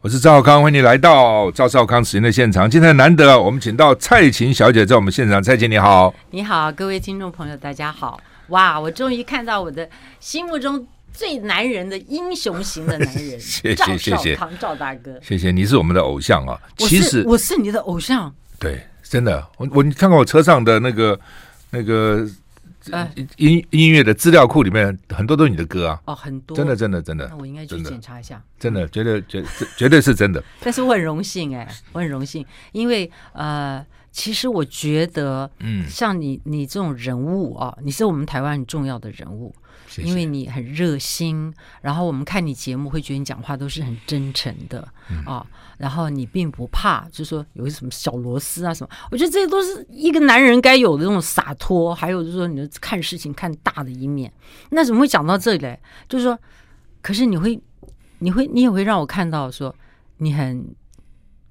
我是赵少康，欢迎你来到赵少康时间的现场。今天难得，我们请到蔡琴小姐在我们现场。蔡琴你好，你好，各位听众朋友，大家好。哇，我终于看到我的心目中最男人的英雄型的男人，谢谢谢谢，赵少康赵大哥，谢谢，你是我们的偶像啊。其实我是你的偶像，对，真的，我我你看看我车上的那个那个。音音乐的资料库里面很多都是你的歌啊！哦，很多，真的，真的，真的。那我应该去检查一下。真的，绝对，绝 绝对是真的。但是我很荣幸哎，我很荣幸，因为呃，其实我觉得，嗯，像你你这种人物啊，你是我们台湾很重要的人物。因为你很热心，然后我们看你节目会觉得你讲话都是很真诚的啊、然后你并不怕，就是说有什么小螺丝啊什么，我觉得这些都是一个男人该有的那种洒脱，还有就是说你的看事情看大的一面。那怎么会讲到这里来？就是说，可是你会，你会，你也会让我看到说你很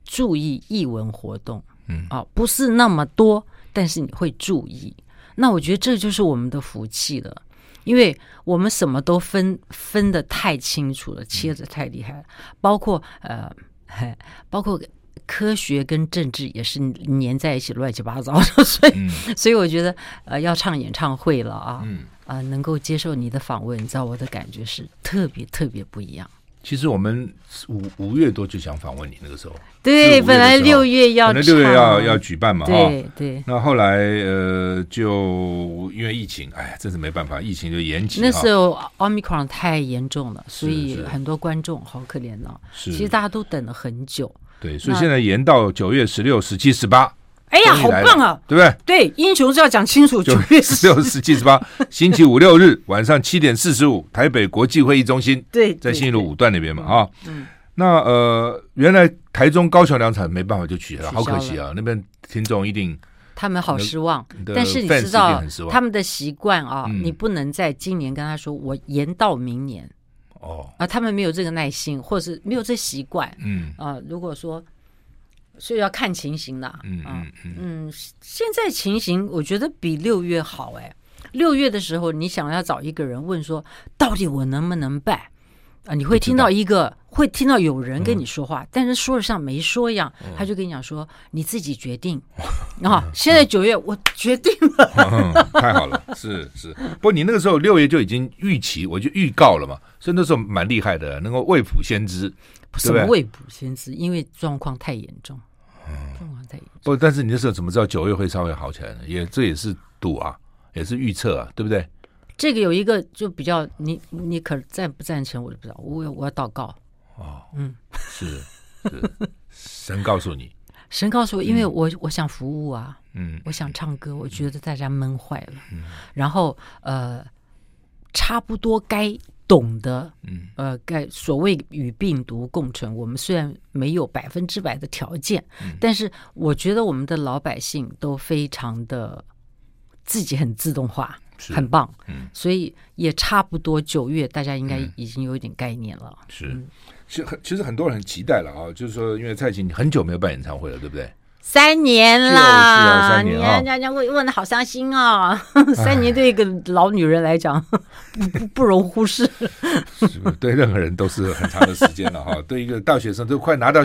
注意艺文活动，嗯啊、哦，不是那么多，但是你会注意。那我觉得这就是我们的福气了。因为我们什么都分分得太清楚了，切的太厉害了，包括呃，包括科学跟政治也是粘在一起，乱七八糟的。所以，嗯、所以我觉得呃，要唱演唱会了啊，嗯、呃，能够接受你的访问，你知道我的感觉是特别特别不一样。其实我们五五月多就想访问你，那个时候对，本来六月要，本来六月要要举办嘛，对对。那后来呃，就因为疫情，哎，真是没办法，疫情就延期。那时候奥密克戎太严重了，所以很多观众好可怜哦。是，其实大家都等了很久。对，所以现在延到九月十六、十七、十八。哎呀，好棒啊，对不对？对，英雄是要讲清楚。九月十六、十七、十八，星期五六日晚上七点四十五，台北国际会议中心。对，在新一路五段那边嘛，啊，嗯，那呃，原来台中、高雄两场没办法就取消了，好可惜啊，那边听众一定他们好失望。但是你知道他们的习惯啊，你不能在今年跟他说我延到明年哦啊，他们没有这个耐心，或者是没有这习惯。嗯啊，如果说。所以要看情形啦，嗯嗯嗯，现在情形我觉得比六月好哎。六月的时候，你想要找一个人问说，到底我能不能办啊？你会听到一个，会听到有人跟你说话，但是说的像没说一样，他就跟你讲说，你自己决定 啊。现在九月，我决定了，太好了，是是。不过你那个时候六月就已经预期，我就预告了嘛，所以那时候蛮厉害的，能够未卜先知。什么未卜先知？因为状况太严重。状况太严重。不，但是你那时候怎么知道九月会稍微好起来呢？也这也是赌啊，也是预测啊，对不对？这个有一个就比较，你你可赞不赞成？我就不知道。我我要祷告。哦，嗯，是是，神告诉你，神告诉我，因为我我想服务啊，嗯，我想唱歌，我觉得大家闷坏了，嗯，然后呃，差不多该。懂得，嗯，呃，该所谓与病毒共存，我们虽然没有百分之百的条件，嗯，但是我觉得我们的老百姓都非常的自己很自动化，是很棒，嗯，所以也差不多九月，大家应该已经有一点概念了。嗯，是，其实很其实很多人很期待了啊，就是说，因为蔡琴很久没有办演唱会了，对不对？三年了，啊三年啊，你看人家问问的好伤心啊！三年对一个老女人来讲，不不不容忽视。对任何人都是很长的时间了哈。对一个大学生都快拿到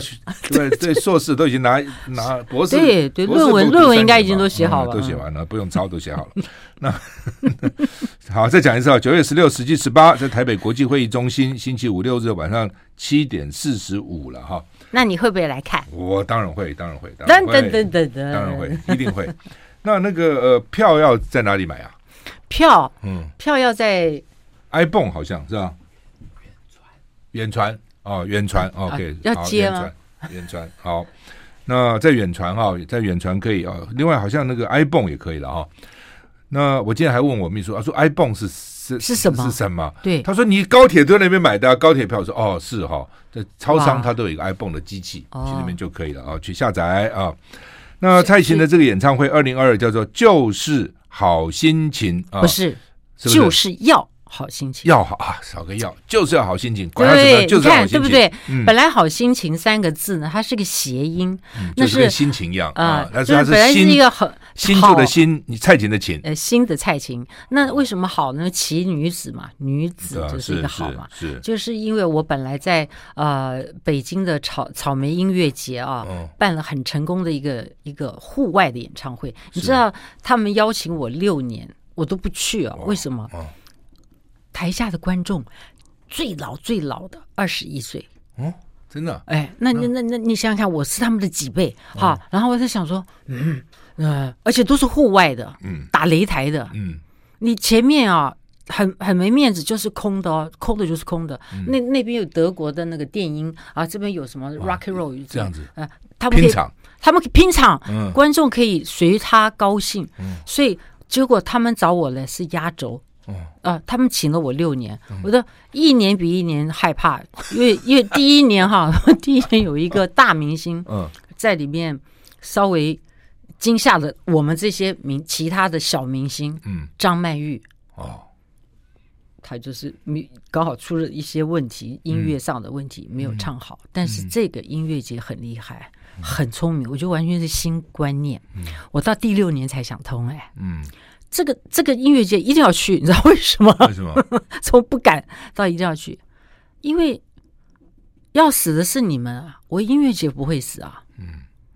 对对硕士都已经拿拿 博士，对对论文论文应该已经都写好了，都写完了，不用抄都写好了。那好，再讲一次啊，九月十六、十七、十八，在台北国际会议中心，星期五六日晚上七点四十五了哈。那你会不会来看？我当然会，当然会，当然会，当然会，一定会。那那个呃，票要在哪里买啊？票，嗯，票要在 ibon 好像是吧？远传，远传哦，远传，OK，要接吗？远传，好。那在远传哈，在远传可以啊。另外，好像那个 ibon 也可以了哈。那我今天还问我秘书，他说 ibon 是。是是什么？是什么？对，他说你高铁都在那边买的、啊、高铁票，我说哦是哈，在超商它都有一个 ibon 的机器，去那边就可以了啊，去下载啊。那蔡琴的这个演唱会二零二二叫做就是好心情啊，不是，就是要好心情，要好啊，少个要，就是要好心情。对，就是要好心情，对不对？本来好心情三个字呢，它是个谐音，那是跟心情一样啊。就是本来是一个很新旧的新，你蔡琴的琴，呃，新的蔡琴。那为什么好呢？奇女子嘛，女子就是一个好嘛。是，就是因为我本来在呃北京的草草莓音乐节啊，办了很成功的一个一个户外的演唱会。你知道他们邀请我六年，我都不去啊？为什么？台下的观众最老最老的二十一岁。哦，真的？哎，那那那那你想想看，我是他们的几倍哈？然后我在想说，嗯呃，而且都是户外的，嗯，打擂台的，嗯，你前面啊很很没面子，就是空的哦，空的就是空的。那那边有德国的那个电音啊，这边有什么 rock and roll 这样子。啊，他们可以他们拼场，观众可以随他高兴，嗯。所以结果他们找我来是压轴。哦，啊，他们请了我六年，我的一年比一年害怕，因为因为第一年哈，第一年有一个大明星在里面稍微惊吓了我们这些明其他的小明星，嗯，张曼玉。哦，他就是没刚好出了一些问题，音乐上的问题没有唱好，但是这个音乐节很厉害，很聪明，我觉得完全是新观念，我到第六年才想通，哎，嗯。这个这个音乐节一定要去，你知道为什么？为什么？从不敢到一定要去，因为要死的是你们啊！我音乐节不会死啊！嗯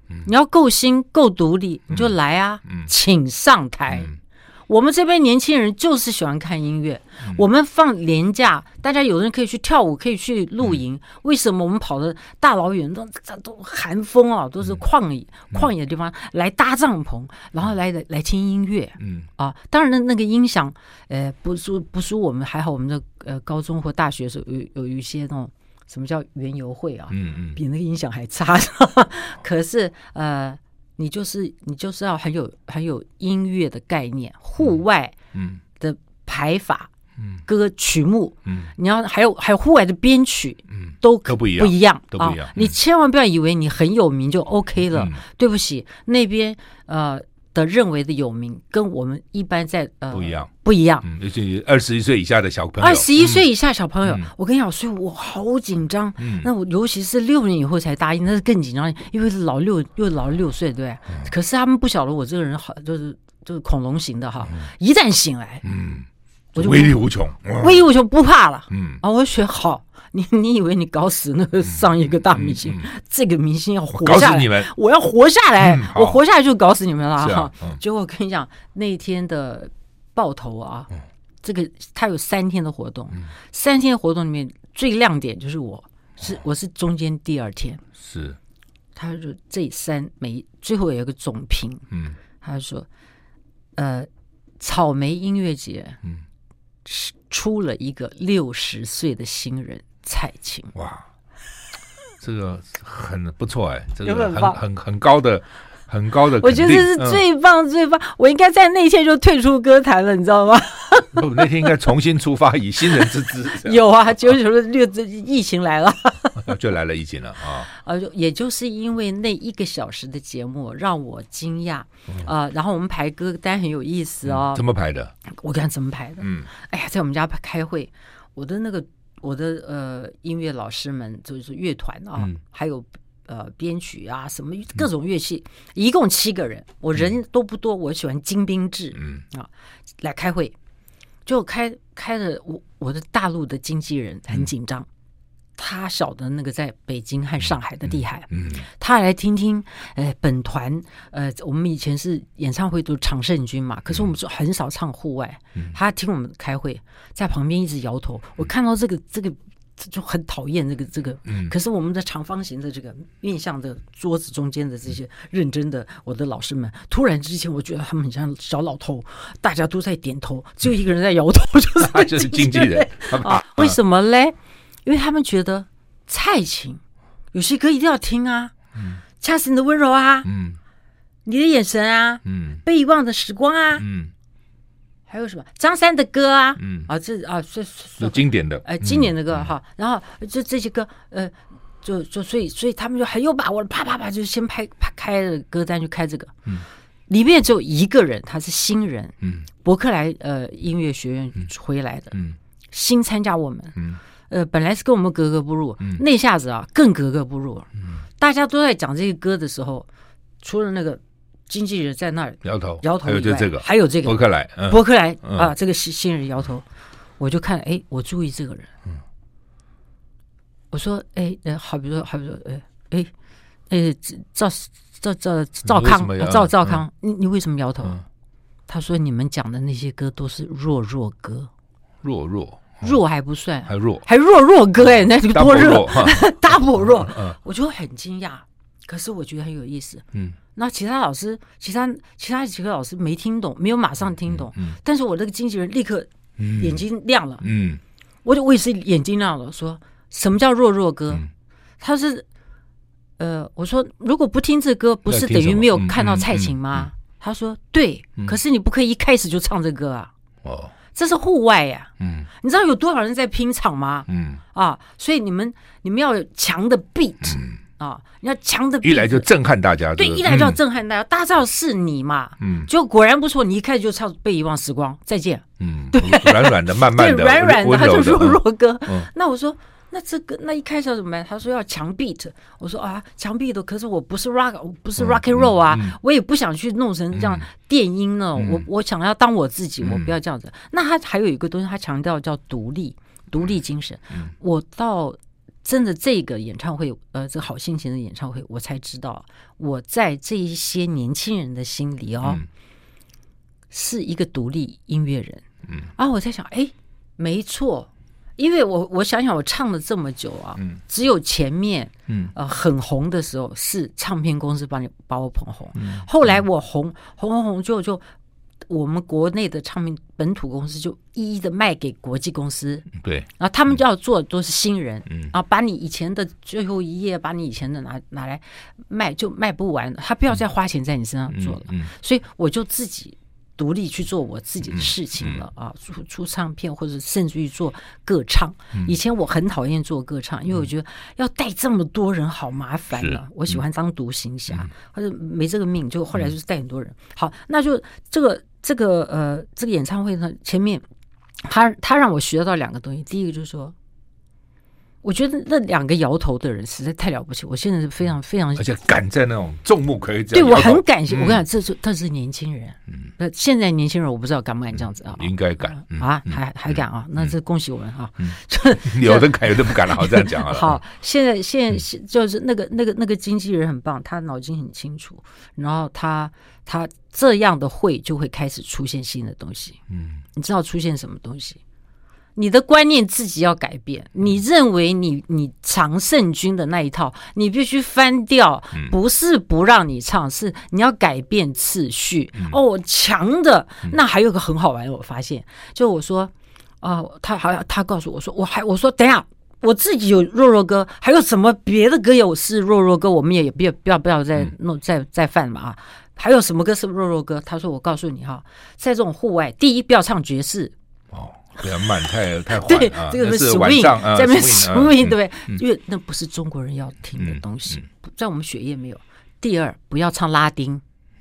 嗯，你要够新够独立，你就来啊！嗯，请上台。嗯我们这边年轻人就是喜欢看音乐。嗯、我们放年假，大家有人可以去跳舞，可以去露营。嗯、为什么我们跑的大老远都都寒风啊，都是旷野、嗯、旷野的地方来搭帐篷，然后来来听音乐？嗯啊，当然那那个音响，呃，不输不输我们还好，我们的呃高中或大学的时候有有一些那种什么叫园游会啊，嗯嗯，比那个音响还差。可是呃。你就是你就是要很有很有音乐的概念，户外嗯的排法嗯。歌曲目嗯，你要还有还有户外的编曲嗯。都可不一样不一样都不一样，你千万不要以为你很有名就 OK 了，对不起，那边呃。的认为的有名，跟我们一般在呃不一样，不一样。尤其二十一岁以下的小朋友，二十一岁以下小朋友，我跟你讲，所以我好紧张。那我尤其是六年以后才答应，那是更紧张，因为是老六又老六岁，对。可是他们不晓得我这个人好，就是就是恐龙型的哈。一旦醒来，嗯，我就威力无穷，威力无穷，不怕了。嗯啊，我学好。你 你以为你搞死那个上一个大明星？这个明星要活下来，我要活下来，我活下来就搞死你们了哈！结果我跟你讲，那天的爆头啊，这个他有三天的活动，三天的活动里面最亮点就是我是我是中间第二天，是，他就这三每最后有一个总评，嗯，他说，呃，草莓音乐节，嗯，是出了一个六十岁的新人。蔡琴哇，这个很不错哎，这个很很很高的很高的，我觉得这是最棒最棒，我应该在那天就退出歌坛了，你知道吗？不，那天应该重新出发，以新人之姿。有啊，九九六这疫情来了，就来了疫情了啊！啊，也就是因为那一个小时的节目让我惊讶啊，然后我们排歌单很有意思哦，怎么排的？我看怎么排的，嗯，哎呀，在我们家开会，我的那个。我的呃音乐老师们就是乐团啊，嗯、还有呃编曲啊，什么各种乐器，嗯、一共七个人。我人都不多，我喜欢精兵制，嗯啊，来开会，就开开的我我的大陆的经纪人很紧张。嗯他晓得那个在北京和上海的厉害，嗯，他来听听，呃，本团，呃，我们以前是演唱会都是常胜军嘛，可是我们就很少唱户外，他听我们开会，在旁边一直摇头，我看到这个这个就很讨厌这个这个，嗯，可是我们的长方形的这个面向的桌子中间的这些认真的我的老师们，突然之间我觉得他们很像小老头，大家都在点头，只有一个人在摇头，就是他就是经纪人啊，为什么嘞？因为他们觉得蔡琴有些歌一定要听啊，嗯，恰似你的温柔啊，嗯，你的眼神啊，嗯，被遗忘的时光啊，嗯，还有什么？张三的歌啊，嗯。啊这啊是是经典的，哎经典的歌哈，然后这这些歌呃就就所以所以他们就很有把握，啪啪啪就先拍拍开了歌单就开这个，嗯，里面只有一个人他是新人，嗯，伯克莱呃音乐学院回来的，嗯。新参加我们，嗯，呃，本来是跟我们格格不入，嗯，那下子啊更格格不入，嗯，大家都在讲这个歌的时候，除了那个经纪人在那儿摇头。摇头，还有就这个，还有这个。博客来，博客来啊，这个新新人摇头，我就看，哎，我注意这个人，嗯，我说，哎，呃，好比说，好比说，哎，哎，哎，赵赵赵赵康，赵赵康，你你为什么摇头？他说：“你们讲的那些歌都是弱弱歌，弱弱弱还不算，还弱还弱弱哥哎，那个多弱，大不弱。我就很惊讶，可是我觉得很有意思。嗯，那其他老师，其他其他几个老师没听懂，没有马上听懂。嗯，但是我那个经纪人立刻眼睛亮了。嗯，我就我也是眼睛亮了，说什么叫弱弱歌？他是呃，我说如果不听这歌，不是等于没有看到蔡琴吗？”他说：“对，可是你不可以一开始就唱这歌啊！哦，这是户外呀。嗯，你知道有多少人在拼场吗？嗯啊，所以你们你们要有强的 beat 啊，你要强的 beat，一来就震撼大家。对，一来就要震撼大家，大家知道是你嘛。嗯，就果然不错，你一开始就唱《被遗忘时光》，再见。嗯，对，软软的，慢慢的，软软的，他就弱弱哥。那我说。”那这个那一开始要怎么办？他说要强 beat，我说啊强 beat，可是我不是 rock，我不是 rock and roll 啊，嗯嗯、我也不想去弄成这样电音呢。嗯、我我想要当我自己，嗯、我不要这样子。那他还有一个东西，他强调叫独立，独立精神。嗯、我到真的这个演唱会，呃，这个好心情的演唱会，我才知道我在这一些年轻人的心里哦，嗯、是一个独立音乐人。嗯，啊我在想，哎，没错。因为我我想想，我唱了这么久啊，嗯、只有前面，嗯、呃，很红的时候是唱片公司帮你把我捧红，嗯、后来我红红红红就就我们国内的唱片本土公司就一一的卖给国际公司，对，然后他们就要做的都是新人，嗯，然后把你以前的最后一页，把你以前的拿拿来卖，就卖不完，他不要再花钱在你身上做了，嗯。所以我就自己。独立去做我自己的事情了啊，出出唱片或者甚至于做歌唱。以前我很讨厌做歌唱，因为我觉得要带这么多人好麻烦了。我喜欢当独行侠，或者没这个命，就后来就是带很多人。好，那就这个这个呃这个演唱会呢，前面他他让我学到两个东西，第一个就是说。我觉得那两个摇头的人实在太了不起，我现在是非常非常，而且敢在那种众目睽睽，对我很感谢。我跟你讲，这是他是年轻人，嗯，那现在年轻人我不知道敢不敢这样子啊？应该敢啊，还还敢啊？那这恭喜我们哈！有的敢，有的不敢了，好这样讲啊。好，现在现在就是那个那个那个经纪人很棒，他脑筋很清楚，然后他他这样的会就会开始出现新的东西。嗯，你知道出现什么东西？你的观念自己要改变。你认为你你常胜军的那一套，你必须翻掉。不是不让你唱，是你要改变次序。哦，强的那还有个很好玩，我发现，就我说，哦，他好像他告诉我说，我还我说等下，我自己有弱弱歌，还有什么别的歌有是弱弱歌，我们也不要不要不要再弄再再犯嘛啊？还有什么歌是弱弱歌？他说我告诉你哈，在这种户外，第一不要唱爵士。哦。比较慢，太太缓。对，这个是 swing，在那边 swing，对不对？因为那不是中国人要听的东西，在我们血液没有。第二，不要唱拉丁。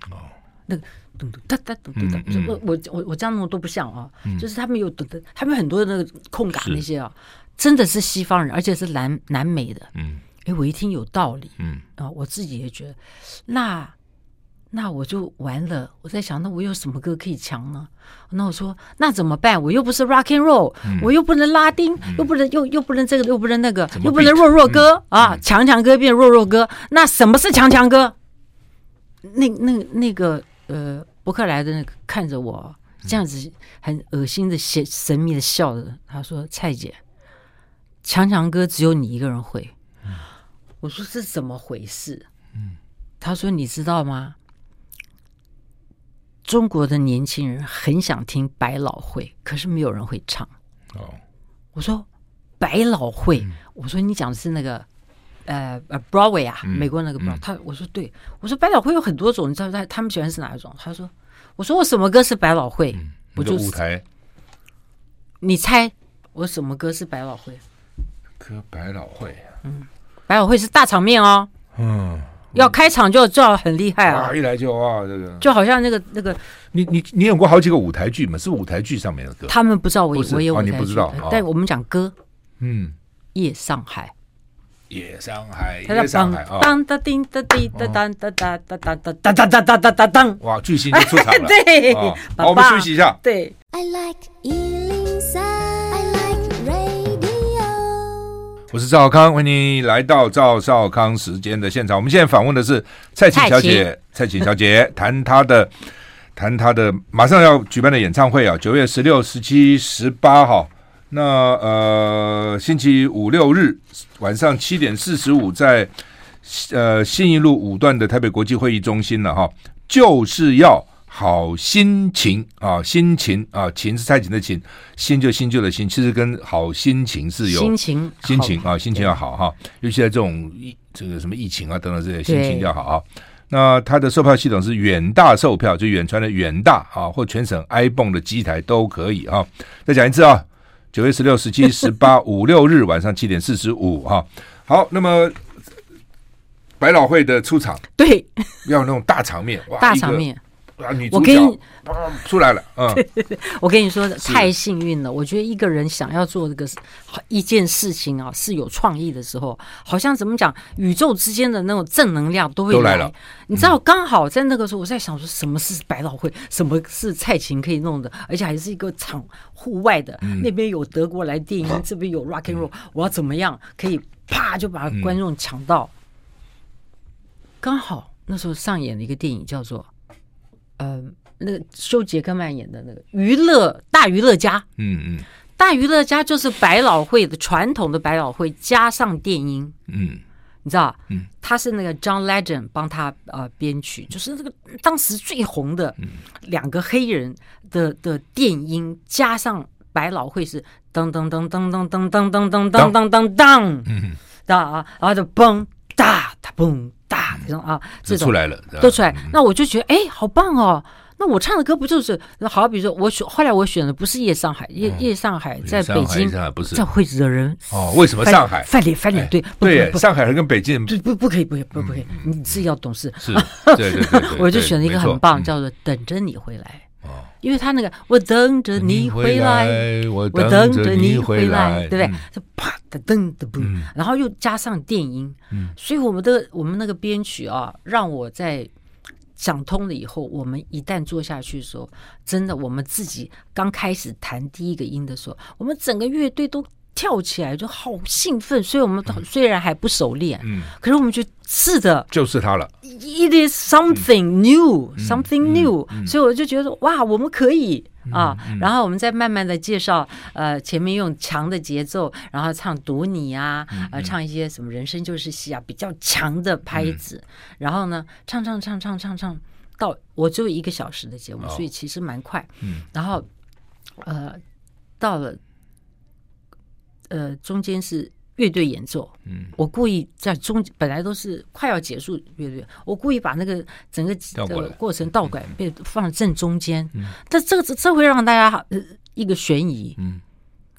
哦，那个咚咚哒哒咚咚哒，我我我我这样弄都不像啊。就是他们有咚咚，他们很多的那个空感那些啊，真的是西方人，而且是南南美的。嗯，哎，我一听有道理。嗯啊，我自己也觉得那。那我就完了。我在想，那我有什么歌可以强呢？那我说，那怎么办？我又不是 rock and roll，我又不能拉丁，又不能又又不能这个，又不能那个，又不能弱弱歌啊！强强歌变弱弱歌，那什么是强强歌？那那那个呃，伯克莱的那个看着我这样子很恶心的、神神秘的笑着，他说：“蔡姐，强强歌只有你一个人会。”我说：“是怎么回事？”嗯他说：“你知道吗？”中国的年轻人很想听百老汇，可是没有人会唱。哦，我说百老汇，嗯、我说你讲的是那个呃呃 Broadway 啊，嗯、美国那个 Broadway、嗯、他我说对，我说百老汇有很多种，你知道他他们喜欢是哪一种？他说，我说我什么歌是百老汇？嗯、我就舞台，你猜我什么歌是百老汇？歌百老汇，嗯，百老汇是大场面哦。嗯。要开场就就要很厉害啊！一来就哇，这个就好像那个那个你你你演过好几个舞台剧嘛？是舞台剧上面的歌。他们不知道我我有舞台剧，你不知道。但我们讲歌，嗯，夜上海。夜上海，夜上海啊！当当叮当叮当当当当当当当当当当当当当！哇，巨星就出场了。对，好，我们休息一下。对。我是赵少康，欢迎你来到赵少康时间的现场。我们现在访问的是蔡琴小姐，蔡琴小姐 谈她的谈她的马上要举办的演唱会啊，九月十六、十七、十八号。那呃，星期五六日晚上七点四十五，在呃信义路五段的台北国际会议中心了哈，就是要好心情啊，心情啊，情是蔡琴的琴，新就新旧的新，其实跟好心情是有心情心情啊，心情要好哈，尤其在这种疫这个什么疫情啊等等这些，心情要好啊。那它的售票系统是远大售票，就远传的远大啊，或全省 ibon 的机台都可以啊。再讲一次啊。九月十六、十七、十八五六日晚上七点四十五哈，好，那么百老汇的出场，对，要那种大场面，哇，大场面。啊！女主角出来了，嗯，我跟你说，太幸运了。我觉得一个人想要做这个一件事情啊，是有创意的时候，好像怎么讲，宇宙之间的那种正能量都会来。都来了。你知道，刚好在那个时候，我在想说，什么是百老汇？什么是蔡琴可以弄的？而且还是一个场户外的，那边有德国来电音，这边有 rock and roll，我要怎么样可以啪就把观众抢到？刚好那时候上演了一个电影，叫做。呃，那个休杰克曼演的那个娱乐大娱乐家，嗯嗯，大娱乐家就是百老汇的传统的百老汇加上电音，嗯，你知道，嗯，他是那个 John Legend 帮他呃编曲，就是那个当时最红的两个黑人的的电音加上百老汇是噔噔噔噔噔噔噔噔噔噔噔噔噔，嗯，啊啊，然后就嘣哒哒嘣。大这种啊，这种出来了，都出来。那我就觉得，哎，好棒哦！那我唱的歌不就是好？比如说，我选后来我选的不是《夜上海》，夜夜上海在北京，不是这会惹人哦。为什么上海翻脸翻脸？对对，上海人跟北京不不不可以，不不不可以，你自己要懂事。是，对对对，我就选了一个很棒，叫做《等着你回来》。因为他那个我等着你回来，我等着你回来，对不对？就啪的噔的嘣，然后又加上电音，所以我们的我们那个编曲啊，让我在想通了以后，我们一旦做下去的时候，真的，我们自己刚开始弹第一个音的时候，我们整个乐队都。跳起来就好兴奋，所以我们虽然还不熟练，嗯，可是我们觉得是的，就是他了。It is something new, something new，所以我就觉得哇，我们可以啊。然后我们再慢慢的介绍，呃，前面用强的节奏，然后唱读你啊，呃，唱一些什么人生就是戏啊，比较强的拍子。然后呢，唱唱唱唱唱唱到我只有一个小时的节目，所以其实蛮快。嗯，然后呃，到了。呃，中间是乐队演奏，嗯，我故意在中本来都是快要结束乐队，我故意把那个整个的过程倒拐，被放正中间，嗯，但这个这会让大家一个悬疑，嗯，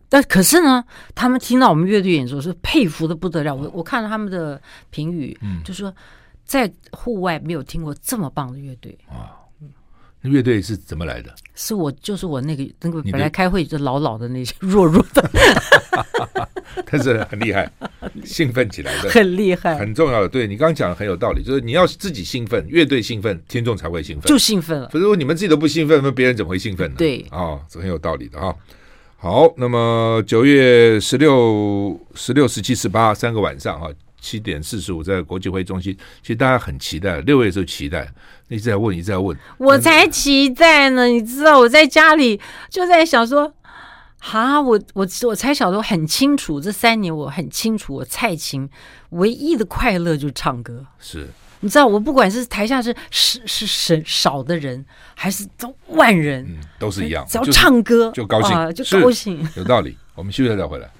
但可是呢，他们听到我们乐队演奏是佩服的不得了，我我看了他们的评语，嗯，就说在户外没有听过这么棒的乐队啊。乐队是怎么来的？是我，就是我那个那个本来开会就老老的那些 弱弱的，但是很厉害，兴奋起来的，很厉害，很重要的。对，你刚刚讲的很有道理，就是你要自己兴奋，乐队兴奋，听众才会兴奋，就兴奋了。可是如果你们自己都不兴奋，那别人怎么会兴奋呢？对，哦，这很有道理的哈。好，那么九月十六、十六、十七、十八三个晚上啊。七点四十五在国际会议中心，其实大家很期待，六月的时候期待，一直在问，一直在问，我才期待呢。你知道我在家里就在想说，啊，我我我才晓得我很清楚，这三年我很清楚，我蔡琴唯一的快乐就是唱歌。是，你知道我不管是台下是是是少少的人，还是都万人，嗯，都是一样，只要唱歌就高兴，就高兴，有道理。我们休息再回来。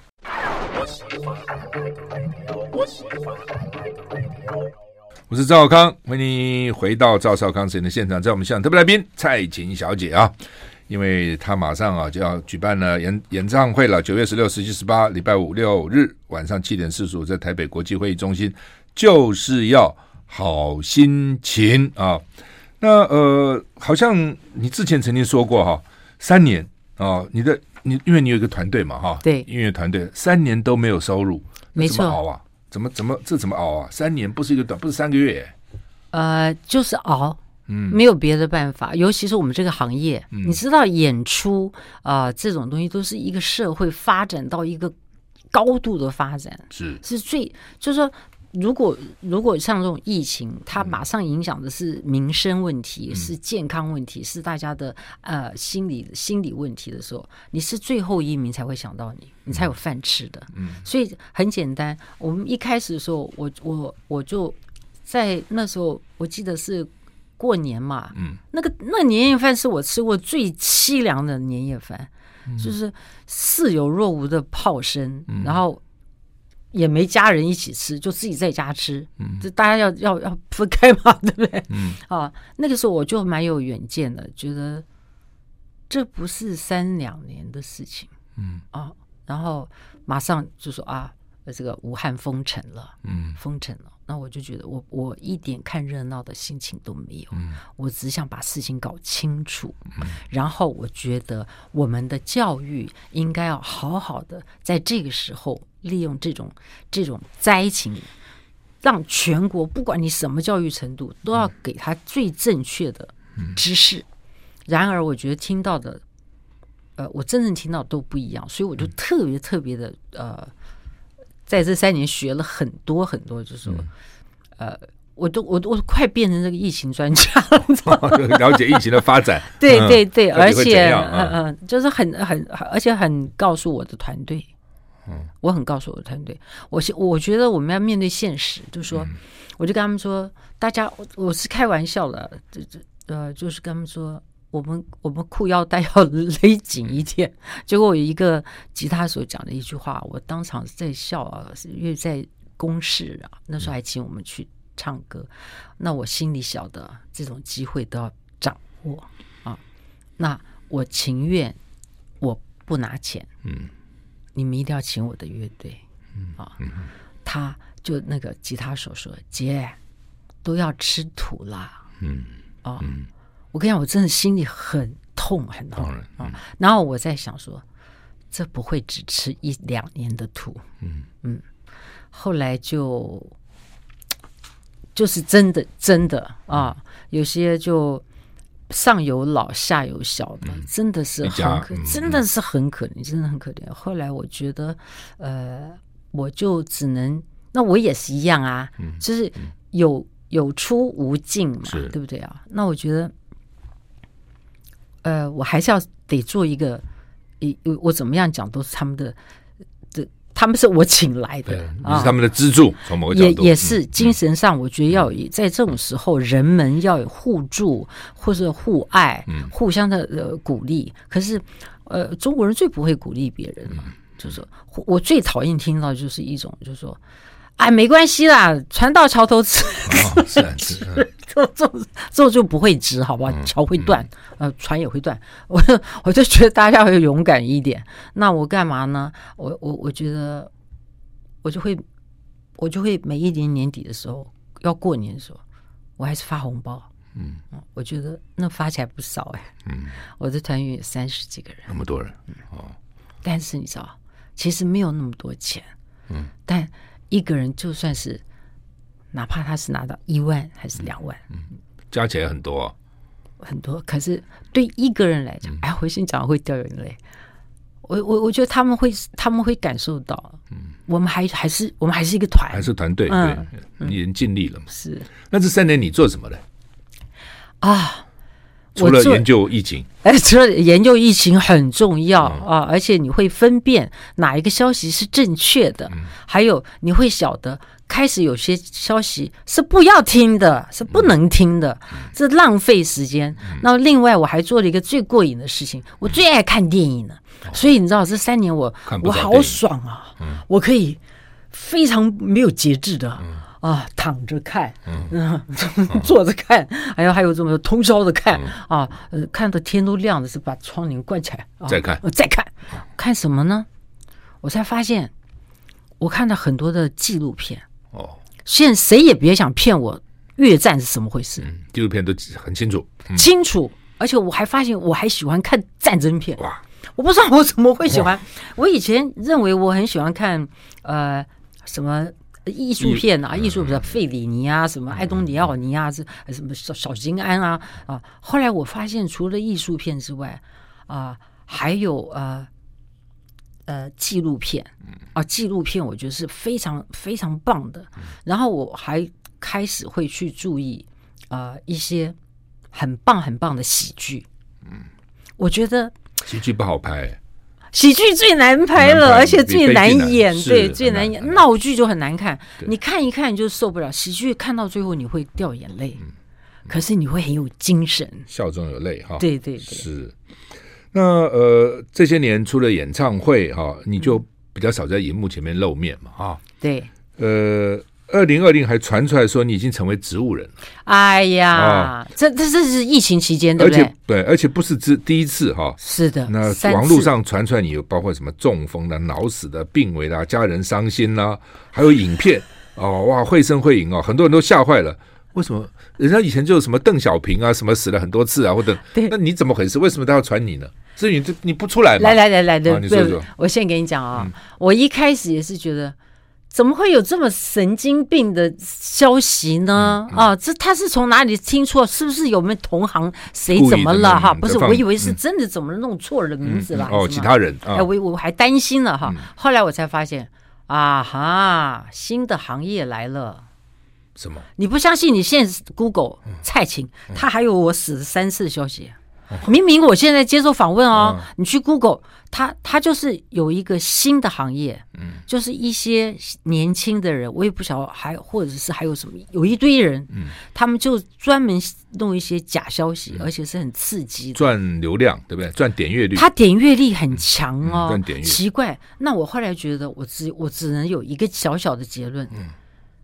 我是赵少康，欢迎你回到赵少康时间的现场，在我们现场特别来宾蔡琴小姐啊，因为她马上啊就要举办了演演唱会了，九月十六、十七、十八，礼拜五六日晚上七点四十五，在台北国际会议中心，就是要好心情啊。那呃，好像你之前曾经说过哈，三年啊，你的你因为你有一个团队嘛哈，对，音乐团队三年都没有收入，没错，怎么熬啊？怎么怎么这怎么熬啊？三年不是一个短，不是三个月，呃，就是熬，嗯，没有别的办法。尤其是我们这个行业，嗯、你知道，演出啊、呃，这种东西都是一个社会发展到一个高度的发展，是是最就是说。如果如果像这种疫情，它马上影响的是民生问题，嗯、是健康问题，是大家的呃心理心理问题的时候，你是最后一名才会想到你，你才有饭吃的。嗯，所以很简单，我们一开始的时候，我我我就在那时候，我记得是过年嘛，嗯，那个那年夜饭是我吃过最凄凉的年夜饭，嗯、就是似有若无的炮声，嗯、然后。也没家人一起吃，就自己在家吃。嗯，这大家要要要分开嘛，对不对？嗯，啊，那个时候我就蛮有远见的，觉得这不是三两年的事情。嗯，啊，然后马上就说啊，这个武汉封城了。嗯，封城了。那我就觉得我我一点看热闹的心情都没有。嗯，我只想把事情搞清楚。嗯，然后我觉得我们的教育应该要好好的在这个时候。利用这种这种灾情，让全国不管你什么教育程度，都要给他最正确的知识。然而，我觉得听到的，呃，我真正听到都不一样，所以我就特别特别的呃，在这三年学了很多很多，就是说，呃，我都我都我快变成这个疫情专家了，了解疫情的发展。对 对对，而且嗯嗯，就是很很而且很告诉我的团队。嗯，我很告诉我的团队，我我觉得我们要面对现实，就是说，我就跟他们说，大家，我我是开玩笑的，这这呃，就是跟他们说，我们我们裤腰带要勒紧一点。结果我有一个吉他手讲了一句话，我当场在笑啊，因为在公示啊，那时候还请我们去唱歌，那我心里晓得，这种机会都要掌握啊，那我情愿我不拿钱，嗯。你们一定要请我的乐队，啊，他就那个吉他手说：“姐，都要吃土啦。”嗯，啊，我跟你讲，我真的心里很痛，很痛啊。然后我在想说，这不会只吃一两年的土，嗯嗯。后来就就是真的真的啊，有些就。上有老下有小的，真的是很可，真的是很可怜，真的很可怜。后来我觉得，呃，我就只能，那我也是一样啊，就是有有出无尽嘛，对不对啊？那我觉得，呃，我还是要得做一个，一我怎么样讲都是他们的。这他们是我请来的，你是他们的支柱。从某个角度，也也是精神上，我觉得要有在这种时候，人们要有互助或者互爱，互相的呃鼓励。可是，呃，中国人最不会鼓励别人嘛，就是我最讨厌听到就是一种，就是说。哎，没关系啦，船到桥头自然直。这这这就不会直，好不好？桥会断，呃，船也会断。我我就觉得大家要勇敢一点。那我干嘛呢？我我我觉得我就会我就会每一年年底的时候要过年的时候，我还是发红包。嗯，我觉得那发起来不少哎。嗯，我的团员有三十几个人，那么多人。哦，但是你知道，其实没有那么多钱。嗯，但。一个人就算是，哪怕他是拿到一万还是两万，嗯，加起来很多，很多。可是对一个人来讲，哎，回心讲会掉眼泪。我我我觉得他们会他们会感受到，嗯，我们还还是我们还是一个团，还是团队，对，你已经尽力了嘛。是。那这三年你做什么呢？啊。除了研究疫情，哎，除了研究疫情很重要啊，而且你会分辨哪一个消息是正确的，还有你会晓得开始有些消息是不要听的，是不能听的，是浪费时间。那另外我还做了一个最过瘾的事情，我最爱看电影了，所以你知道这三年我我好爽啊，我可以非常没有节制的。啊，躺着看，嗯，坐着看，还有还有这么通宵的看啊，呃，看到天都亮了，是把窗帘关起来，再看，再看，看什么呢？我才发现，我看到很多的纪录片哦。现在谁也别想骗我，越战是什么回事。嗯纪录片都很清楚，清楚。而且我还发现，我还喜欢看战争片。哇！我不知道我怎么会喜欢。我以前认为我很喜欢看呃什么艺术片啊，艺术比如费里尼啊，什么埃东尼奥尼啊，这什么小小金安啊啊。后来我发现，除了艺术片之外啊，还有呃呃纪录片啊，纪录片我觉得是非常非常棒的。然后我还开始会去注意啊一些。很棒很棒的喜剧，嗯，我觉得喜剧不好拍，喜剧最难拍了，而且最难演，对，最难演。闹剧就很难看，你看一看你就受不了。喜剧看到最后你会掉眼泪，可是你会很有精神，笑中有泪哈。对对对，是。那呃，这些年除了演唱会哈，你就比较少在荧幕前面露面嘛，哈。对，呃。二零二零还传出来说你已经成为植物人了。哎呀，哦、这这这是疫情期间对不对？对，而且不是只第一次哈。是的。那网络上传出来你有包括什么中风的、脑死的、病危的、家人伤心呐、啊，还有影片 哦，哇，绘声绘影哦，很多人都吓坏了。为什么？人家以前就有什么邓小平啊，什么死了很多次啊，或者对，那你怎么回事？为什么他要传你呢？至于这你不出来吗？来来来来，对、哦，你说说。我先给你讲啊、哦，嗯、我一开始也是觉得。怎么会有这么神经病的消息呢？嗯嗯、啊，这他是从哪里听错？是不是有没有同行谁怎么了哈？不是，我以为是真的，怎么弄错了名字了？哦，其他人。哎，我我还担心了哈。嗯、后来我才发现，啊哈，新的行业来了。什么？你不相信？你现在 Google 蔡琴，他还有我死了三次的消息。明明我现在接受访问哦，你去 Google，它它就是有一个新的行业，嗯，就是一些年轻的人，我也不晓得还或者是还有什么，有一堆人，嗯，他们就专门弄一些假消息，而且是很刺激的，赚流量，对不对？赚点阅率，他点阅率很强哦，赚点阅，奇怪。那我后来觉得，我只我只能有一个小小的结论，嗯，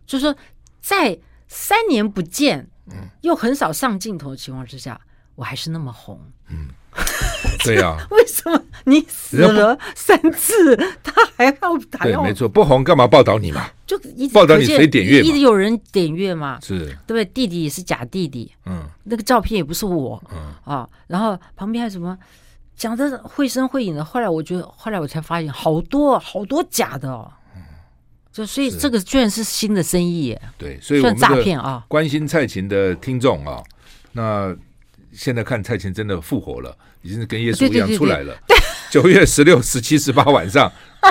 就是说，在三年不见，嗯，又很少上镜头的情况之下。我还是那么红，嗯，对呀、啊。为什么你死了三次，他还要还要？对，没错，不红干嘛报道你嘛？就一直报道你谁点阅？一直有人点阅嘛？是，对不对？弟弟也是假弟弟，嗯，那个照片也不是我，嗯啊，然后旁边还有什么讲的绘声绘影的？后来我觉得，后来我才发现，好多好多假的哦，嗯，就所以这个居然是新的生意，对，所以算诈骗啊！关心蔡琴的听众啊，那。现在看蔡琴真的复活了，已经是跟耶稣一样出来了。九月十六、十七、十八晚上，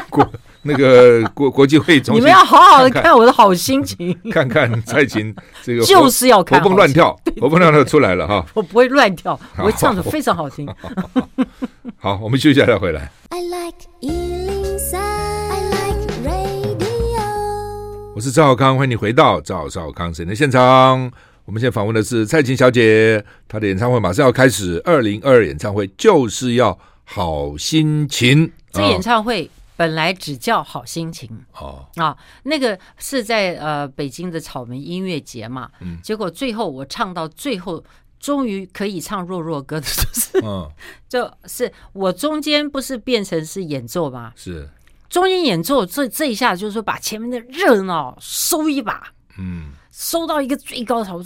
国 那个国国际会议中心，你们要好好的看我的好心情，看看蔡琴这个 就是要看活蹦乱跳，活蹦乱跳出来了哈。我不会乱跳，我会唱的非常好听。好，我们休息一下再回来。我是赵少康，欢迎你回到赵少康神的现场。我们现在访问的是蔡琴小姐，她的演唱会马上要开始，二零二二演唱会就是要好心情。这演唱会本来只叫好心情哦啊，那个是在呃北京的草莓音乐节嘛，嗯，结果最后我唱到最后，终于可以唱弱弱歌的，就是，嗯，就是我中间不是变成是演奏吗？是中间演奏这这一下就是说把前面的热闹收一把，嗯。收到一个最高潮，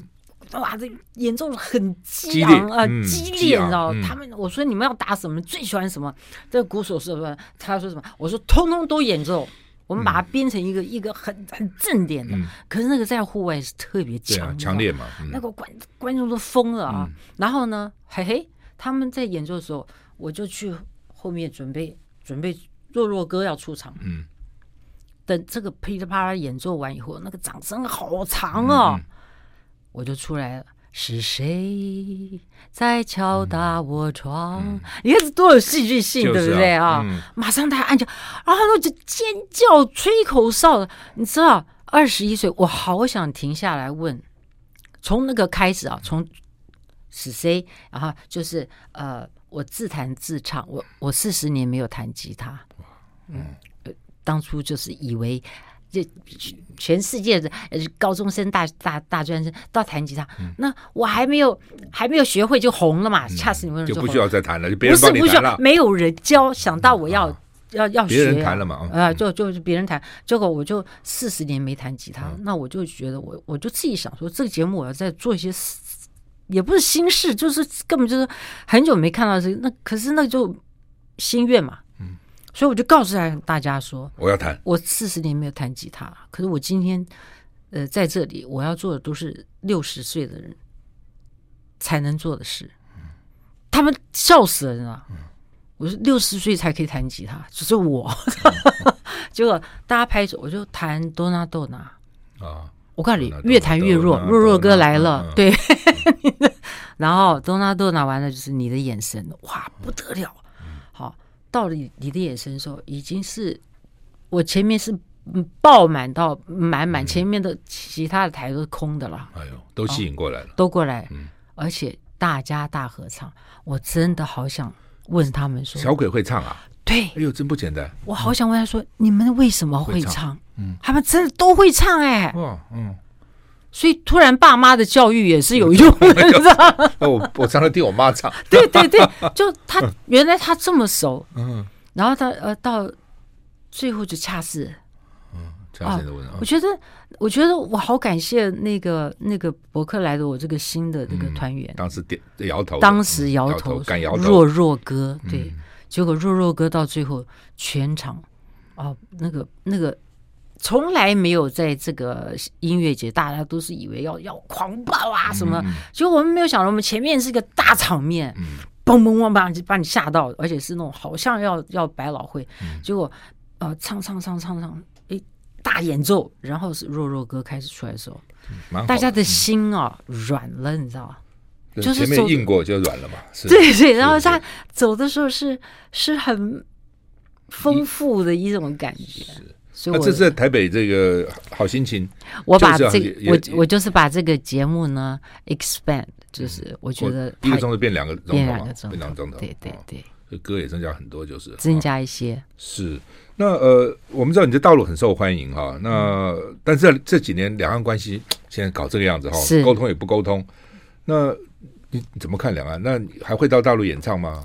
哇！这演奏很激昂啊，激烈，你知道？他们我说你们要打什么？最喜欢什么？这个鼓手是不是？他说什么？我说通通都演奏。我们把它编成一个一个很很正点的。可是那个在户外是特别强强烈嘛。那个观观众都疯了啊！然后呢，嘿嘿，他们在演奏的时候，我就去后面准备准备弱弱哥要出场。嗯。等这个噼里啪啦演奏完以后，那个掌声好长哦，我就出来了。是谁在敲打我窗？嗯、你看这多有戏剧性，啊、对不对啊？嗯、马上大家按下，然后就尖叫、吹口哨。你知道，二十一岁，我好想停下来问，从那个开始啊，从是谁，然后就是呃，我自弹自唱，我我四十年没有弹吉他，嗯。当初就是以为，这全世界的高中生、大大大专生都要弹吉他，嗯、那我还没有还没有学会就红了嘛？嗯、恰似你们说就不需要再弹了，就别人帮你弹了。不是不需要，没有人教，想到我要要要学、啊，别人弹了嘛，啊、呃，就就是别人弹，结果我就四十年没弹吉他，嗯、那我就觉得我我就自己想说，这个节目我要再做一些，也不是心事，就是根本就是很久没看到这个，那可是那就心愿嘛，嗯，所以我就告诉大家说，我要弹，我四十年没有弹吉他，可是我今天呃在这里，我要做的都是六十岁的人才能做的事，嗯、他们笑死人了。嗯我是六十岁才可以弹吉他，只是我，结果大家拍手，我就弹《多纳多纳》啊！我告诉你，越弹越弱，弱弱哥来了，对。然后《多纳多纳》完了就是你的眼神，哇，不得了！好，到了你的眼神的时候，已经是我前面是爆满到满满，前面的其他的台都是空的了。哎呦，都吸引过来了，都过来，而且大家大合唱，我真的好想。问他们说：“小鬼会唱啊？”对，哎呦，真不简单！我好想问他说：“你们为什么会唱？”嗯，他们真的都会唱哎！哇，嗯，所以突然爸妈的教育也是有用的，你知道？我我常常听我妈唱。对对对，就 他原来他这么熟，嗯，然后他呃到最后就恰似。啊，我觉得，我觉得我好感谢那个那个博客来的我这个新的这个团员，当时点摇头，当时摇头，敢摇头，弱弱哥，对，结果弱弱哥到最后全场，哦，那个那个从来没有在这个音乐节，大家都是以为要要狂暴啊什么，结果我们没有想到，我们前面是一个大场面，嘣嘣嘣把你把你吓到，而且是那种好像要要百老汇，结果呃唱唱唱唱唱。大演奏，然后是弱弱歌开始出来的时候，大家的心啊软了，你知道吗？就是前面硬过就软了嘛。对对，然后他走的时候是是很丰富的一种感觉。所以，这是在台北这个好心情。我把这个我我就是把这个节目呢 expand，就是我觉得一个钟头变两个钟头，变两个钟头，对对对。这歌也增加很多，就是增加一些是。那呃，我们知道你在大陆很受欢迎哈，那但是这几年两岸关系现在搞这个样子哈，沟通也不沟通，那你怎么看两岸？那还会到大陆演唱吗？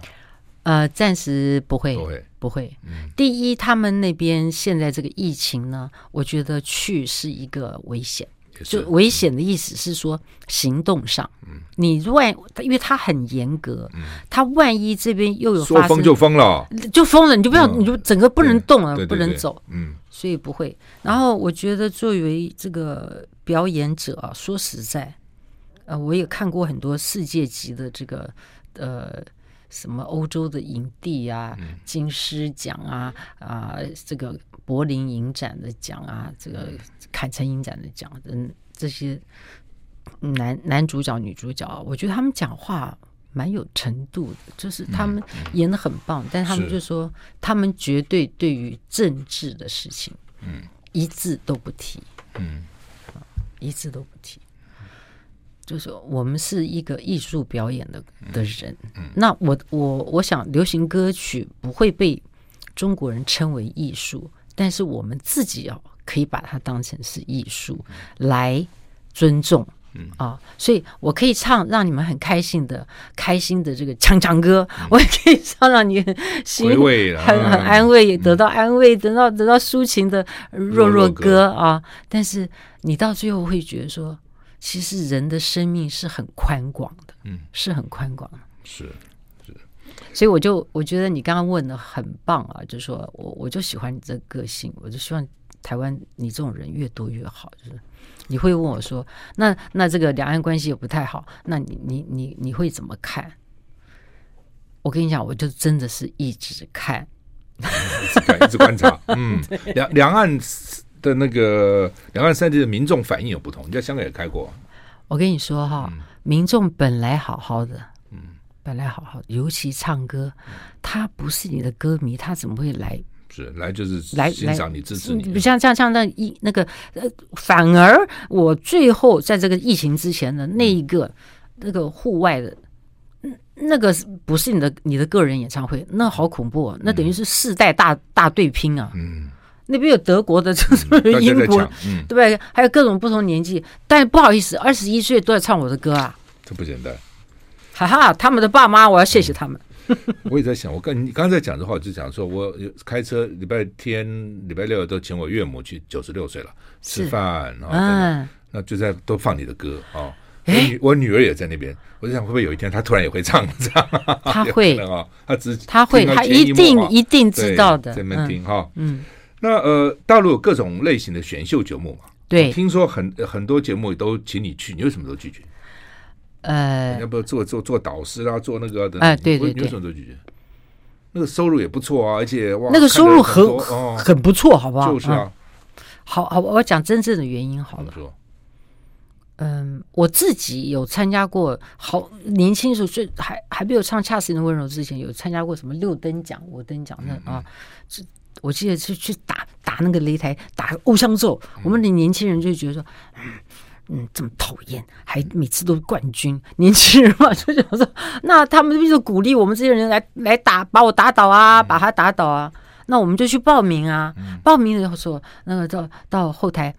呃，暂时不会，不会，不会。第一，他们那边现在这个疫情呢，我觉得去是一个危险。就危险的意思是说，行动上，你万因为他很严格，他万一这边又有发生，说封就封了，就封了，你就不要，你就整个不能动了，不能走，嗯，所以不会。然后我觉得作为这个表演者啊，说实在，呃，我也看过很多世界级的这个呃。什么欧洲的影帝啊，金狮奖啊，啊，这个柏林影展的奖啊，这个坎城影展的奖，嗯，这些男男主角、女主角，我觉得他们讲话蛮有程度的，就是他们演的很棒，但他们就说他们绝对对于政治的事情，嗯，一字都不提，嗯，一字都不提。就是我们是一个艺术表演的的人，那我我我想流行歌曲不会被中国人称为艺术，但是我们自己要可以把它当成是艺术来尊重，嗯。啊，所以我可以唱让你们很开心的开心的这个唱唱歌，嗯、我也可以唱让你很心很很安慰，得到安慰，得到得到抒情的弱弱歌啊，但是你到最后会觉得说。其实人的生命是很宽广的，嗯，是很宽广的，是是，所以我就我觉得你刚刚问的很棒啊，就是说我我就喜欢你这个个性，我就希望台湾你这种人越多越好。就是你会问我说，那那这个两岸关系也不太好，那你你你你会怎么看？我跟你讲，我就真的是一直看，一直看，一直观察，嗯，两两岸。的那个两岸三地的民众反应有不同，你在香港也开过。我跟你说哈，民众本来好好的，嗯，本来好好的，尤其唱歌，他不是你的歌迷，他怎么会来？是来就是来欣赏你支持你。像像像那一那个呃，反而我最后在这个疫情之前的那一个那个户外的，那个不是你的你的个人演唱会，那好恐怖啊！那等于是世代大大对拼啊！嗯。那边有德国的，就是英国，嗯、对不对？还有各种不同年纪，但不好意思，二十一岁都在唱我的歌啊，这不简单。哈哈，他们的爸妈，我要谢谢他们。我也在想，我跟你刚才讲的话，我就讲说，我开车礼拜天、礼拜六都请我岳母去，九十六岁了，吃饭，然后嗯，那就在都放你的歌哦。我女我女儿也在那边，我就想会不会有一天她突然也会唱这样？她会啊，她只她会，她一定一定知道的。在那边听哈，嗯，那呃，大陆有各种类型的选秀节目嘛？对，听说很很多节目都请你去，你为什么都拒绝？呃，要不要做做做导师啊？做那个的？哎，对对对，为什么都拒绝？那个收入也不错啊，而且哇，那个收入很很不错，好不好？就是啊，好好，我讲真正的原因好了。嗯，我自己有参加过，好年轻的时候，最还还没有唱《恰似你的温柔》之前，有参加过什么六等奖、五等奖那啊，是我记得是去打打那个擂台，打偶像咒。我们的年轻人就觉得说，嗯嗯，这么讨厌，还每次都是冠军。年轻人嘛，就想说，那他们就鼓励我们这些人来来打，把我打倒啊，把他打倒啊。那我们就去报名啊，报名的时候，那个到到后台。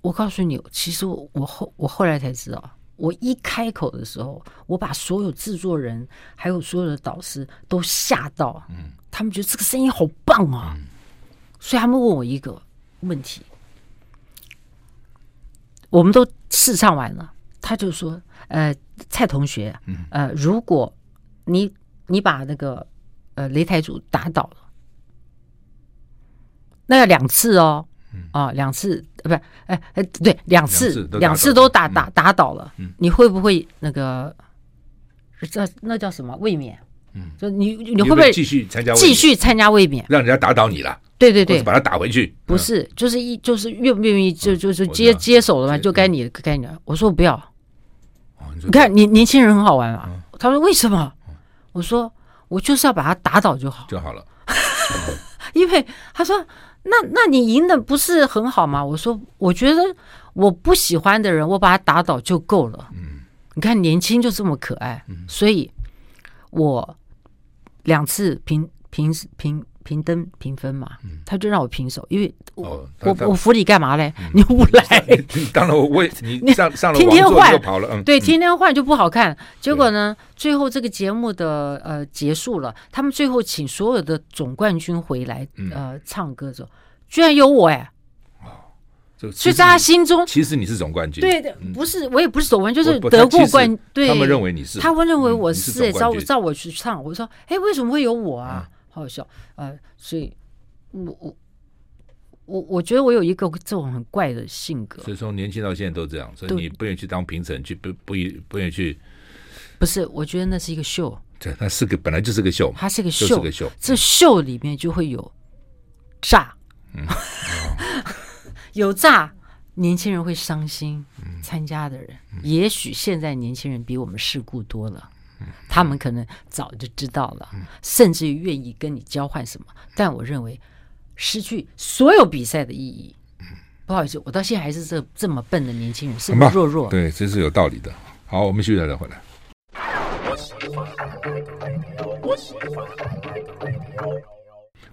我告诉你，其实我后我后来才知道，我一开口的时候，我把所有制作人还有所有的导师都吓到，嗯，他们觉得这个声音好棒啊，嗯，所以他们问我一个问题，我们都试唱完了，他就说，呃，蔡同学，呃，如果你你把那个呃擂台主打倒了，那要两次哦。啊，两次呃，不，哎哎，对，两次，两次都打打打倒了，你会不会那个？这那叫什么？卫冕？嗯，就你你会不会继续参加？继续参加卫冕？让人家打倒你了？对对对，把他打回去？不是，就是一就是愿不愿意就就是接接手了嘛？就该你该你了。我说我不要。你看年年轻人很好玩啊。他说为什么？我说我就是要把他打倒就好就好了。因为他说。那那你赢的不是很好吗？我说，我觉得我不喜欢的人，我把他打倒就够了。嗯，你看年轻就这么可爱，嗯，所以我两次评评评。评灯评分嘛，他就让我平手，因为我我我服你干嘛嘞？你不来，当然我为 你上上了天天换跑了，对，天天换就不好看。结果呢，最后这个节目的呃结束了，他们最后请所有的总冠军回来呃唱歌的时候，居然有我哎！所以在他心中，其实你是总冠军，对的，不是我也不是总冠军，就是得过冠。对，他们认为你是，他们认为我是哎，照照我去唱，我说哎，为什么会有我啊？好笑啊、呃！所以，我我我我觉得我有一个这种很怪的性格，所以从年轻到现在都这样。所以你不愿意去当评审，去不不不愿意去。不是，我觉得那是一个秀。对，那是个本来就是个秀，它是个秀，是个秀。这秀里面就会有炸，嗯哦、有诈，年轻人会伤心。参加的人，嗯、也许现在年轻人比我们世故多了。他们可能早就知道了，甚至于愿意跟你交换什么。但我认为失去所有比赛的意义。不好意思，我到现在还是这这么笨的年轻人，是弱弱。对，这是有道理的。好，我们休息再回来。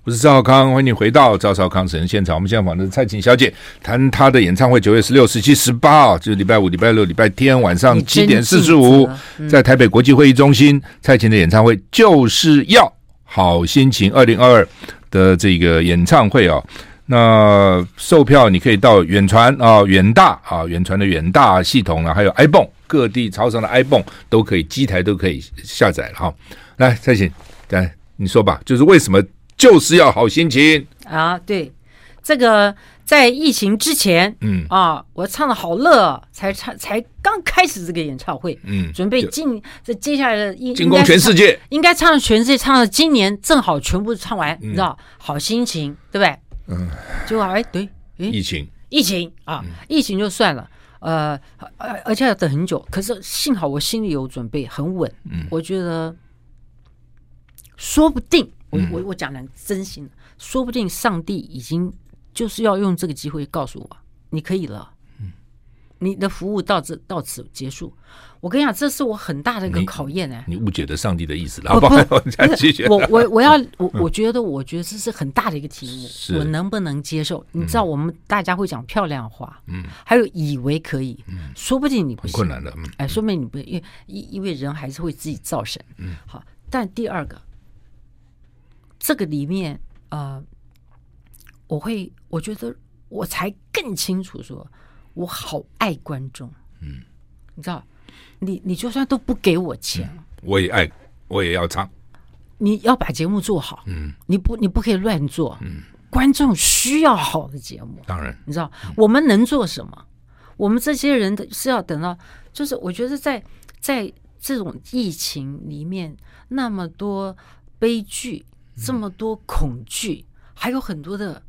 我是赵少康，欢迎你回到赵少康神现场。我们现在访的是蔡琴小姐，谈她的演唱会，九月十六、十七、十八啊，就是礼拜五、礼拜六、礼拜天晚上七点四十五，在台北国际会议中心，蔡琴的演唱会就是要好心情二零二二的这个演唱会哦。那售票你可以到远传啊、远大啊、远传的远大系统啊，还有 ibon 各地超商的 ibon 都可以，机台都可以下载了哈。来，蔡琴，来你说吧，就是为什么？就是要好心情。啊！对，这个在疫情之前，嗯。啊，我唱的好乐，才唱才刚开始这个演唱会，嗯，准备进这接下来的应进攻全世界，应该唱全世界，唱到今年正好全部唱完，你知道，好心情，对不对？嗯，结果哎，对，疫情，疫情啊，疫情就算了，呃，而而且要等很久，可是幸好我心里有准备，很稳，嗯，我觉得说不定。我我我讲的真心，说不定上帝已经就是要用这个机会告诉我，你可以了，你的服务到这到此结束。我跟你讲，这是我很大的一个考验哎，你误解了上帝的意思了，好不好？我我我要 我我觉得我觉得这是很大的一个题目，我能不能接受？你知道我们大家会讲漂亮话，嗯，还有以为可以，嗯说不定你不行，困难的，嗯哎，说不定你不因为因因为人还是会自己造神，嗯，好。但第二个，这个里面呃，我会我觉得我才更清楚说，我好爱观众。嗯，你知道，你你就算都不给我钱，嗯，我也爱，我也要唱。你要把节目做好，嗯，你不你不可以乱做，嗯，观众需要好的节目，当然，你知道，嗯，我们能做什么？我们这些人的是要等到，就是我觉得在在这种疫情里面，那么多悲剧，这么多恐惧，嗯，还有很多的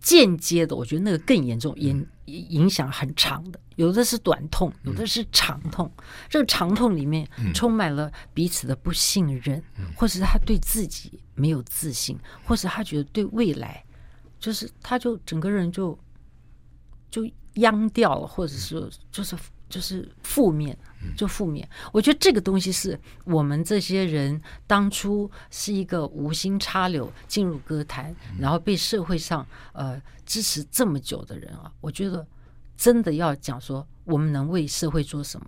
间接的，我觉得那个更严重，影影响很长的，有的是短痛，有的是长痛。嗯，这个长痛里面充满了彼此的不信任，嗯，或者是他对自己没有自信，或是他觉得对未来，就是他就整个人就。就央掉了，或者是就是就是负面，就负面。我觉得这个东西是我们这些人当初是一个无心插柳进入歌坛，然后被社会上呃支持这么久的人啊，我觉得真的要讲说我们能为社会做什么，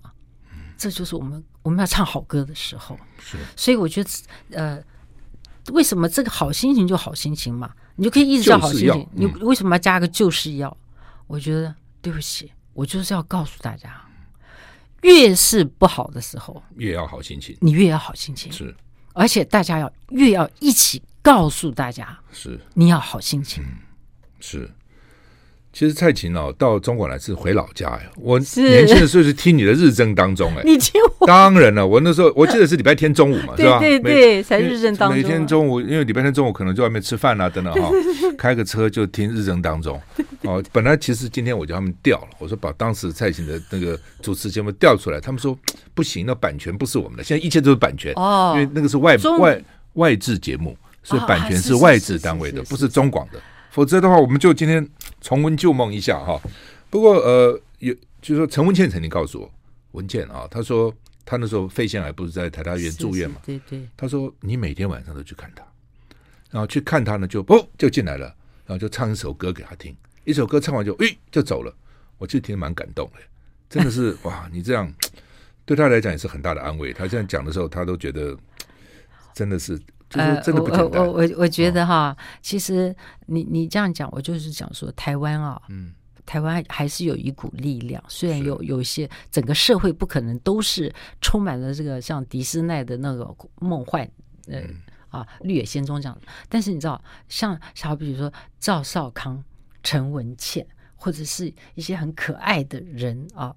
这就是我们我们要唱好歌的时候。是，所以我觉得呃，为什么这个好心情就好心情嘛，你就可以一直叫好心情，你为什么要加个就是要？我觉得对不起，我就是要告诉大家，越是不好的时候，越要好心情，你越要好心情。是，而且大家要越要一起告诉大家，是你要好心情。嗯，是。其实蔡琴哦，到中国来是回老家呀。我年轻的时候是听你的日正当中哎，你听我？当然了，我那时候我记得是礼拜天中午嘛，是吧？对对对，才日正当中。每天中午，因为礼拜天中午可能在外面吃饭啊等等哈，开个车就听日正当中。哦，本来其实今天我叫他们调了，我说把当时蔡琴的那个主持节目调出来，他们说不行，那版权不是我们的，现在一切都是版权哦，因为那个是外外外制节目，所以版权是外制单位的，不是中广的。否则的话，我们就今天重温旧梦一下哈。不过呃，有就是说陈文茜曾经告诉我，文茜啊，他说他那时候肺腺癌不是在台大医院住院嘛？对对。他说你每天晚上都去看他，然后去看他呢，就哦就进来了，然后就唱一首歌给他听，一首歌唱完就诶就走了。我其实听蛮感动的，真的是 哇！你这样对他来讲也是很大的安慰。他这样讲的时候，他都觉得真的是。呃，我我我我我觉得哈，哦、其实你你这样讲，我就是讲说台湾啊，嗯，台湾还是有一股力量，虽然有有一些整个社会不可能都是充满了这个像迪斯奈的那个梦幻，呃、嗯、啊绿野仙踪这样，但是你知道，像好比如说赵少康、陈文茜，或者是一些很可爱的人啊，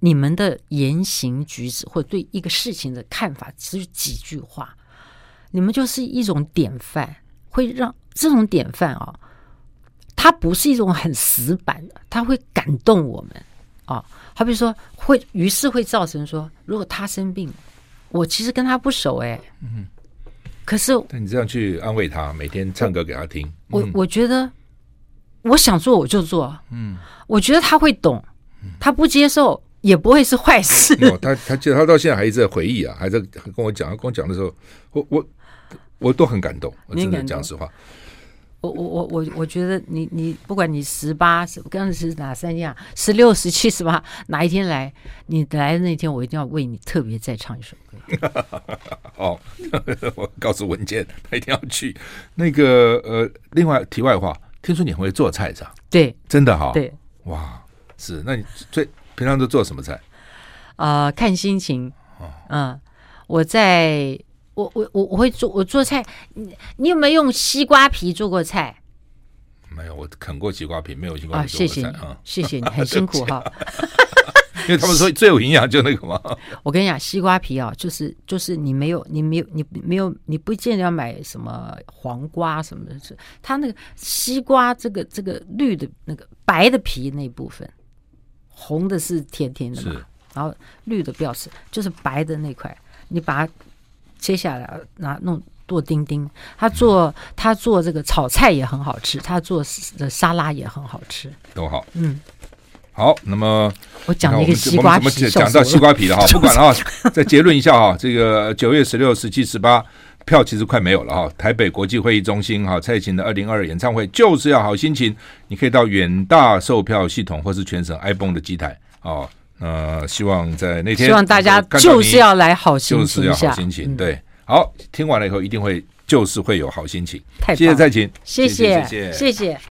你们的言行举止或对一个事情的看法，只有几句话。你们就是一种典范，会让这种典范啊，它不是一种很死板的，它会感动我们啊。好比说，会于是会造成说，如果他生病，我其实跟他不熟哎，嗯，可是那你这样去安慰他，每天唱歌给他听，我我觉得我想做我就做，嗯，我觉得他会懂，他不接受也不会是坏事。哦，他他记得他到现在还一直在回忆啊，还在跟我讲，跟我讲的时候，我我。我都很感动，我真的讲实话。我我我我我觉得你你不管你十八是，刚才是哪三天啊？十六、十七、十八，哪一天来？你来的那天，我一定要为你特别再唱一首歌。好，我告诉文健，他一定要去。那个呃，另外题外话，听说你会做菜是吧？对，真的哈。对，哇，是。那你最平常都做什么菜？啊、呃，看心情。嗯，我在。我我我我会做我做菜，你你有没有用西瓜皮做过菜？没有，我啃过西瓜皮，没有西瓜皮做过菜啊。谢谢你，很辛苦哈。因为他们说最有营养就那个嘛。我跟你讲，西瓜皮啊，就是就是你没有你没有你没有你不见得要买什么黄瓜什么的，是它那个西瓜这个这个绿的那个白的皮那部分，红的是甜甜的嘛，然后绿的不要吃，就是白的那块，你把它。切下来拿弄剁丁丁，他做他做这个炒菜也很好吃，他做的沙拉也很好吃，都好。嗯，好，那么我讲了一个西瓜皮，讲到西瓜皮了哈，不管了哈，再结论一下哈，这个九月十六、十七、十八票其实快没有了哈，台北国际会议中心哈，蔡琴的二零二二演唱会就是要好心情，你可以到远大售票系统或是全省 iPhone 的机台哦。呃，希望在那天，希望大家就是要来好心情，就是要好心情。对，好，听完了以后一定会就是会有好心情。太谢谢蔡琴，谢谢，谢谢，谢谢。